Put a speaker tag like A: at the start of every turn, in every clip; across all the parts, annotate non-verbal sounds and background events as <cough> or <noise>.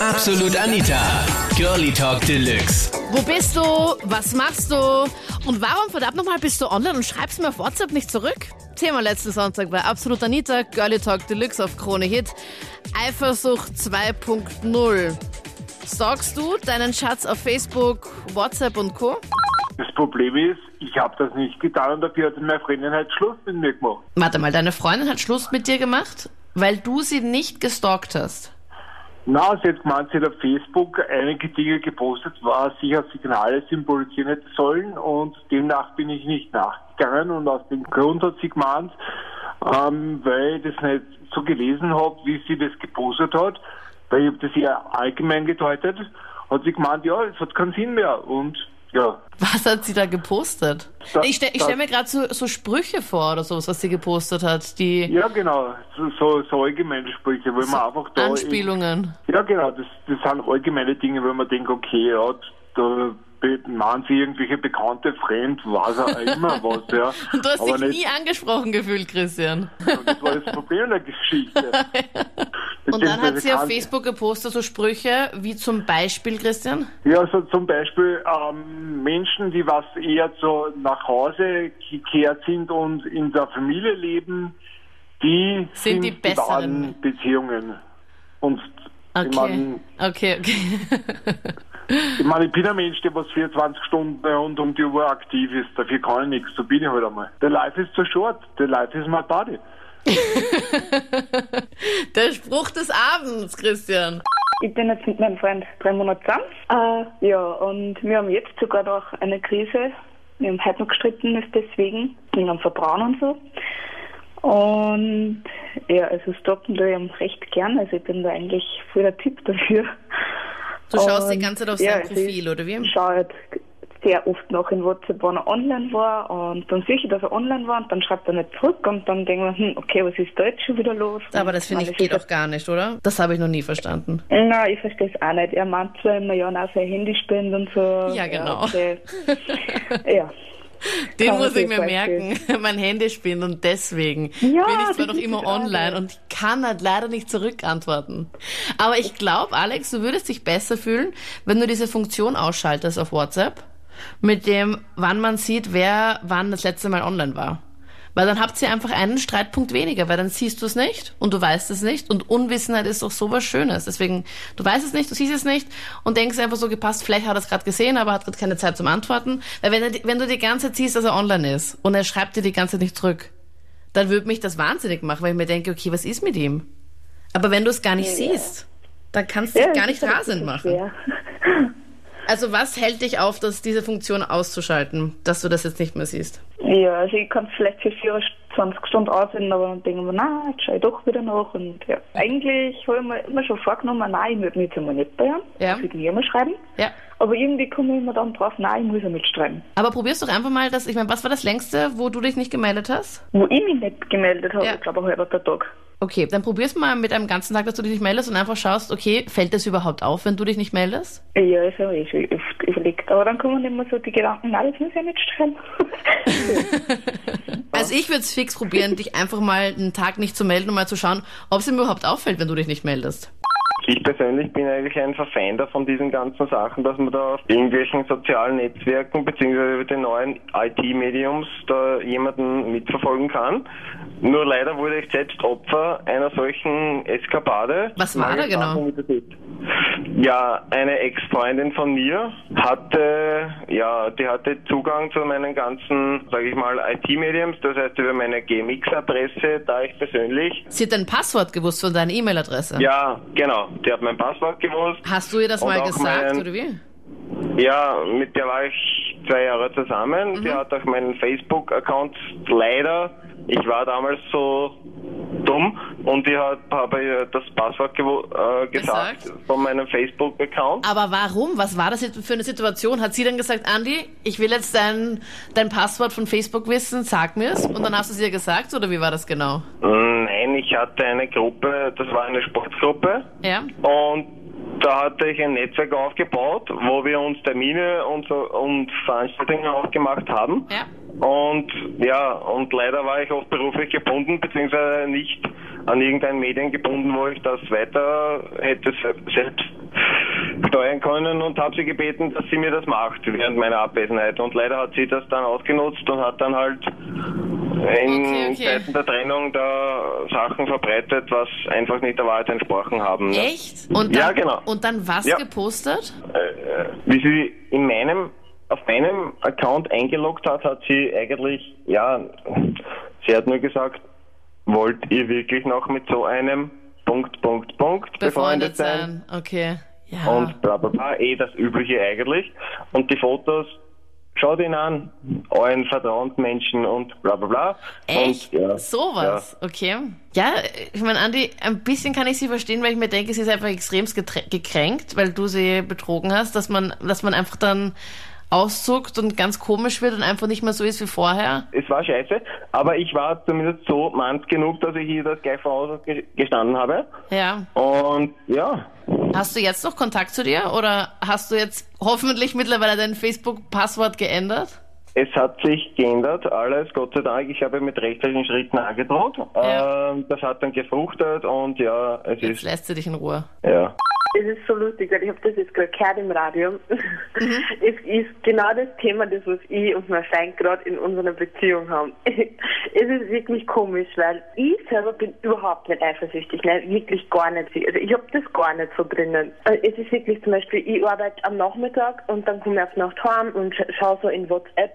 A: Absolut Anita. Girlie Talk Deluxe.
B: Wo bist du? Was machst du? Und warum verdammt nochmal bist du online und schreibst mir auf WhatsApp nicht zurück? Thema letzten Sonntag bei Absolut Anita, Girlie Talk Deluxe auf Krone Hit. Eifersucht 2.0. Sorgst du deinen Schatz auf Facebook, WhatsApp und Co.?
C: Das Problem ist, ich habe das nicht getan und dafür hat meine Freundin halt Schluss mit mir gemacht.
B: Warte mal, deine Freundin hat Schluss mit dir gemacht, weil du sie nicht gestalkt hast.
C: Na, sie hat gemeint, sie hat auf Facebook einige Dinge gepostet, was sicher Signale symbolisieren hätte sollen und demnach bin ich nicht nachgegangen und aus dem Grund hat sie gemeint, ähm, weil ich das nicht so gelesen habe, wie sie das gepostet hat, weil ich habe das eher allgemein gedeutet, hat sie gemeint, ja, es hat keinen Sinn mehr und ja,
B: Was hat sie da gepostet?
C: Da-
B: ich stelle stell mir gerade so, so Sprüche vor oder sowas, was sie gepostet hat, die
C: ja genau, so, so, so allgemeine Sprüche, weil man einfach da...
B: Anspielungen.
C: Ja, genau, das, das sind allgemeine Dinge, wenn man denkt, okay, ja, da meinen sie irgendwelche bekannte Fremd, was auch <laughs> immer was, ja.
B: Und du hast
C: Aber
B: dich
C: nicht,
B: nie angesprochen gefühlt, Christian.
C: das war das Problem der Geschichte. <laughs>
B: Und dann hat sie auf Facebook gepostet so Sprüche, wie zum Beispiel, Christian?
C: Ja, so zum Beispiel ähm, Menschen, die was eher so nach Hause gekehrt sind und in der Familie leben, die
B: Sind die besseren.
C: Beziehungen. Und ich
B: Okay.
C: meine,
B: Okay, okay. <laughs>
C: Ich meine, ich bin ein Mensch, der was 24 Stunden rund um die Uhr aktiv ist. Dafür kann ich nichts. So bin ich halt einmal. Der Life is too short. Der Life is my body. <laughs>
B: Der Spruch des Abends, Christian.
D: Ich bin jetzt mit meinem Freund drei Monate zusammen. Äh, ja, und wir haben jetzt sogar noch eine Krise. Wir haben heute noch gestritten, ist deswegen, wegen am Vertrauen und so. Und ja, also stoppen tue ich recht gern. Also ich bin da eigentlich voll der Typ dafür.
B: Du schaust die
D: Und,
B: ganze Zeit auf
D: ja,
B: sein
D: also
B: Profil, oder wie?
D: schaue halt sehr oft noch in WhatsApp, wann er online war. Und dann sehe ich, dass er online war und dann schreibt er nicht zurück. Und dann denke ich mir, hm, okay, was ist da jetzt schon wieder los?
B: Aber das finde ich geht auch gar nicht, oder? Das habe ich noch nie verstanden.
D: Nein, ich verstehe es auch nicht. Er meint zwar immer, ja, na, sein Handy spenden und so.
B: Ja, genau.
D: okay. <laughs> ja.
B: Den
D: Kann
B: muss ich mir merken. <laughs> mein Handy spinnt und deswegen
D: Ja,
B: bin ich zwar noch immer online und ich kann halt leider nicht zurückantworten. Aber ich glaube, Alex, du würdest dich besser fühlen, wenn du diese Funktion ausschaltest auf WhatsApp, mit dem, wann man sieht, wer wann das letzte Mal online war. Weil dann habt ihr einfach einen Streitpunkt weniger, weil dann siehst du es nicht und du weißt es nicht und Unwissenheit ist doch sowas Schönes. Deswegen, du weißt es nicht, du siehst es nicht und denkst einfach so gepasst, vielleicht hat er es gerade gesehen, aber hat gerade keine Zeit zum Antworten. Weil wenn, er, wenn du die ganze Zeit siehst, dass er online ist und er schreibt dir die ganze Zeit nicht zurück, dann würde mich das wahnsinnig machen, weil ich mir denke, okay, was ist mit ihm? Aber wenn du es gar nicht siehst, dann kannst du
D: ja
B: dich gar nicht rasend machen.
D: schwer.
B: Also was hält dich auf, dass diese Funktion auszuschalten, dass du das jetzt nicht mehr siehst?
D: Ja, also ich kann es vielleicht für 24 Stunden aussehen, aber dann denke ich mir, nein, jetzt schaue ich doch wieder nach. Und ja, eigentlich habe ich mir immer schon vorgenommen, nein, ich würde mich jetzt einmal nicht bei ihm.
B: Ja.
D: Ich würde mir immer schreiben.
B: Ja.
D: Aber irgendwie komme ich immer dann drauf, nein, ich muss ja mitschreiben.
B: Aber probierst doch einfach mal, dass, ich meine, was war das längste, wo du dich nicht gemeldet hast?
D: Wo ich mich nicht gemeldet habe,
B: Ja.
D: ich glaube, ein halber Tag.
B: Okay, dann probierst mal mit einem ganzen Tag, dass du dich nicht meldest und einfach schaust, okay, fällt das überhaupt auf, wenn du dich nicht meldest?
D: Ja, habe ich schon oft überlegt. Aber dann kommen immer so die Gedanken, nein, das muss ja nicht schreiben. <laughs>
B: Also ich würde es fix probieren, dich einfach mal einen Tag nicht zu melden und mal zu schauen, ob es ihm überhaupt auffällt, wenn du dich nicht meldest.
E: Ich persönlich bin eigentlich ein Verfeiner von diesen ganzen Sachen, dass man da auf irgendwelchen sozialen Netzwerken beziehungsweise über den neuen IT-Mediums da jemanden mitverfolgen kann. Nur leider wurde ich selbst Opfer einer solchen Eskapade.
B: Was war da genau?
E: Ja, eine Ex-Freundin von mir hatte, ja, die hatte Zugang zu meinen ganzen, sage ich mal, IT-Mediums, das heißt über meine GMX-Adresse, da ich persönlich
B: Sie hat dein Passwort gewusst von deiner E-Mail-Adresse.
E: ja, genau. Die hat mein Passwort gewusst.
B: Hast du ihr das mal gesagt,
E: meinen-
B: oder wie?
E: Ja, mit der war ich zwei Jahre zusammen. Die hat auch meinen Facebook-Account leider. Ich war damals so dumm und ich habe ihr das Passwort äh, gesagt,
B: Gesagt?
E: von meinem Facebook-Account.
B: Aber warum? Was war das jetzt für eine Situation? Hat sie dann gesagt, Andi, ich will jetzt dein, dein Passwort von Facebook wissen, sag mir's. Und dann hast du es ihr gesagt, oder wie war das genau?
E: Nein, ich hatte eine Gruppe, das war eine Sportgruppe.
B: Ja?
E: Und da hatte ich ein Netzwerk aufgebaut, wo wir uns Termine und, so, und Veranstaltungen ausgemacht haben.
B: Ja.
E: Und ja, und leider war ich oft beruflich gebunden, beziehungsweise nicht an irgendein Medien gebunden, wo ich das weiter hätte se- selbst steuern können und habe sie gebeten, dass sie mir das macht während meiner Abwesenheit. Und leider hat sie das dann ausgenutzt und hat dann halt in
B: Okay, okay.
E: Zeiten der Trennung da Sachen verbreitet, was einfach nicht der Wahrheit entsprochen haben. ne?
B: Echt? Und dann,
E: Ja, genau.
B: Und dann was
E: Ja.
B: gepostet?
E: Äh, wie sie in meinem auf meinem Account eingeloggt hat, hat sie eigentlich, ja, sie hat nur gesagt, wollt ihr wirklich noch mit so einem Punkt, Punkt, Punkt
B: Befreundet sein. Okay. Ja.
E: und bla bla bla, eh das Übliche eigentlich. Und die Fotos, schaut ihn an, euren Vertrauensmenschen und bla bla bla.
B: Echt?
E: Und, ja,
B: Sowas, okay. Ja, ich meine, Andi, ein bisschen kann ich sie verstehen, weil ich mir denke, sie ist einfach extremst gekränkt, weil du sie betrogen hast, dass man, dass man einfach dann auszuckt und ganz komisch wird und einfach nicht mehr so ist wie vorher.
E: Es war scheiße, aber ich war zumindest so manns genug, dass ich ihr das gleich voraus ge- gestanden habe.
B: Ja.
E: Und ja,
B: Hast du jetzt noch Kontakt zu dir oder hast du jetzt hoffentlich mittlerweile dein Facebook-Passwort geändert?
E: Es hat sich geändert, alles, Gott sei Dank. Ich habe mit rechtlichen Schritten angedroht.
B: Ja.
E: Ähm, das hat dann gefruchtet und ja, es
B: Jetzt
E: ist,
B: lässt sie dich in Ruhe.
E: ja.
F: Es ist so lustig, weil ich habe das jetzt gerade gehört im Radio.
B: Mhm.
F: Es ist genau das Thema, das was ich und mein Freund gerade in unserer Beziehung haben. <laughs> Es ist wirklich komisch, weil ich selber bin überhaupt nicht eifersüchtig, ne? wirklich gar nicht. Also ich habe das gar nicht so drinnen. Also Es ist wirklich zum Beispiel, ich arbeite am Nachmittag und dann komme ich auf Nacht heim und scha schaue so in WhatsApp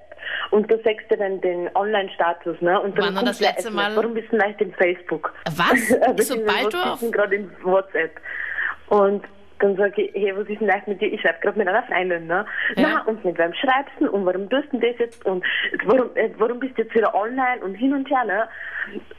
F: und da sagst du dann den Online-Status, ne? Und dann
B: Wann das letzte Mal-
F: Warum bist du nicht in Facebook?
B: Was?
F: Beziehungsweise, <laughs>
B: Sobald du auf-
F: gerade in WhatsApp? Und dann sage ich, hey, was ist denn eigentlich mit dir? Ich schreibe gerade mit einer Freundin, ne?
B: Ja.
F: Na, und mit wem schreibst du? Und warum tust du das jetzt? Und warum, äh, warum bist du jetzt wieder online und hin und her, ne?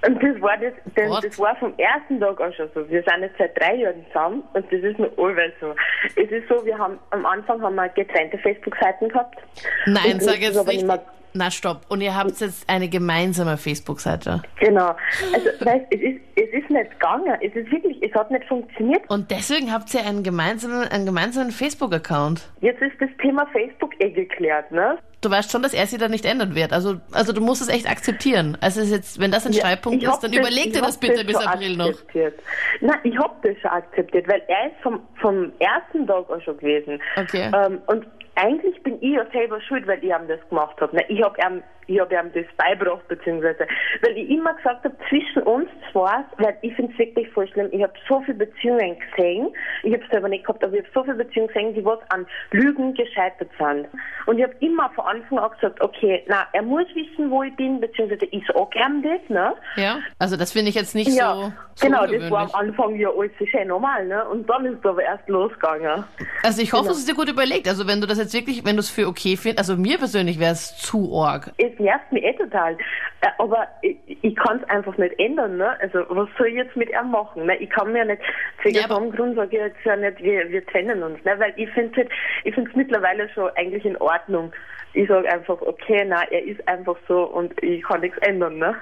F: Und das war das, denn,
B: What?
F: das war vom ersten Tag auch schon so. Wir sind jetzt seit drei Jahren zusammen und das ist noch allweil so. Es ist so, wir haben, am Anfang haben wir getrennte Facebook-Seiten gehabt.
B: Nein, sag
F: das
B: jetzt
F: aber
B: nicht. Na stopp. Und ihr habt jetzt eine gemeinsame Facebook-Seite.
F: Genau. Also, <laughs> weißt, es ist, es ist nicht gegangen. Es ist wirklich, es hat nicht funktioniert.
B: Und deswegen habt ihr einen gemeinsamen, einen gemeinsamen Facebook-Account.
F: Jetzt ist das Thema Facebook eh geklärt, ne?
B: Du weißt schon, dass er sie da nicht ändern wird. Also, also du musst es echt akzeptieren. Also es ist jetzt, wenn das ein Streitpunkt
F: ich hab
B: ist, dann
F: das-
B: überleg dir das bitte bis
F: schon
B: April noch.
F: akzeptiert. Nein, ich hab das schon akzeptiert, weil er ist vom, vom ersten Tag auch schon gewesen.
B: Okay.
F: Ähm, und eigentlich bin ich ja selber schuld, weil ich ihm das gemacht habe. Ich habe ihm, ich hab ihm das beigebracht, beziehungsweise, weil ich immer gesagt habe, zwischen uns zwei, weil ich finde es wirklich voll schlimm, ich habe so viele Beziehungen gesehen, ich habe es selber nicht gehabt, aber ich habe so viele Beziehungen gesehen, die was an Lügen gescheitert sind. Und ich habe immer von Anfang an gesagt, okay, na, er muss wissen, wo ich bin, beziehungsweise ich sag ihm das, ne?
B: Ja? Also das finde ich jetzt nicht
F: Ja,
B: so, so
F: genau, das war am Anfang ja alles schön normal, ne? Und dann ist es aber erst losgegangen.
B: Also ich hoffe,
F: Genau.
B: es ist dir gut überlegt. Also wenn du das jetzt wirklich, wenn du es für okay findest, also mir persönlich wäre es zu arg.
F: Es nervt mich eh total. Äh, Aber ich, ich kann es einfach nicht ändern, ne? Also was soll ich jetzt mit ihm machen? Ne? Ich kann mir nicht, zu
B: Ja,
F: dem Grund sage ich jetzt ja nicht, wir, wir trennen uns, ne? Weil ich finde halt, ich finde es mittlerweile schon eigentlich in Ordnung. Ich sage einfach, okay, na, er ist einfach so und ich kann nichts ändern, ne?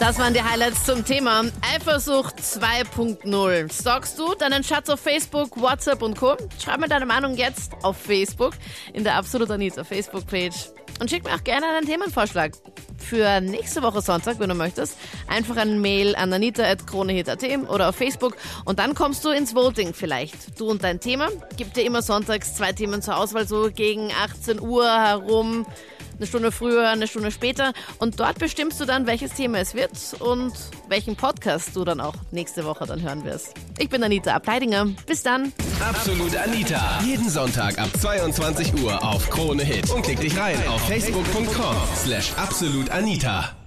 B: Das waren die Highlights zum Thema Eifersucht 2.0. Stalkst du deinen Schatz auf Facebook, WhatsApp und Co? Schreib mir deine Meinung jetzt auf Facebook in der Absolut Anita Facebook-Page. Und schick mir auch gerne einen Themenvorschlag für nächste Woche Sonntag, wenn du möchtest. Einfach ein Mail an anita.kronehit.at oder auf Facebook und dann kommst du ins Voting vielleicht. Du und dein Thema. Gibt dir immer sonntags zwei Themen zur Auswahl, so gegen 18 Uhr herum eine Stunde früher, eine Stunde später. Und dort bestimmst du dann, welches Thema es wird und welchen Podcast du dann auch nächste Woche dann hören wirst. Ich bin Anita Ableidinger. Bis dann.
A: Absolut Anita. Jeden Sonntag ab 22 Uhr auf Krone Hit. Und klick dich rein auf facebook.com slash absolutanita.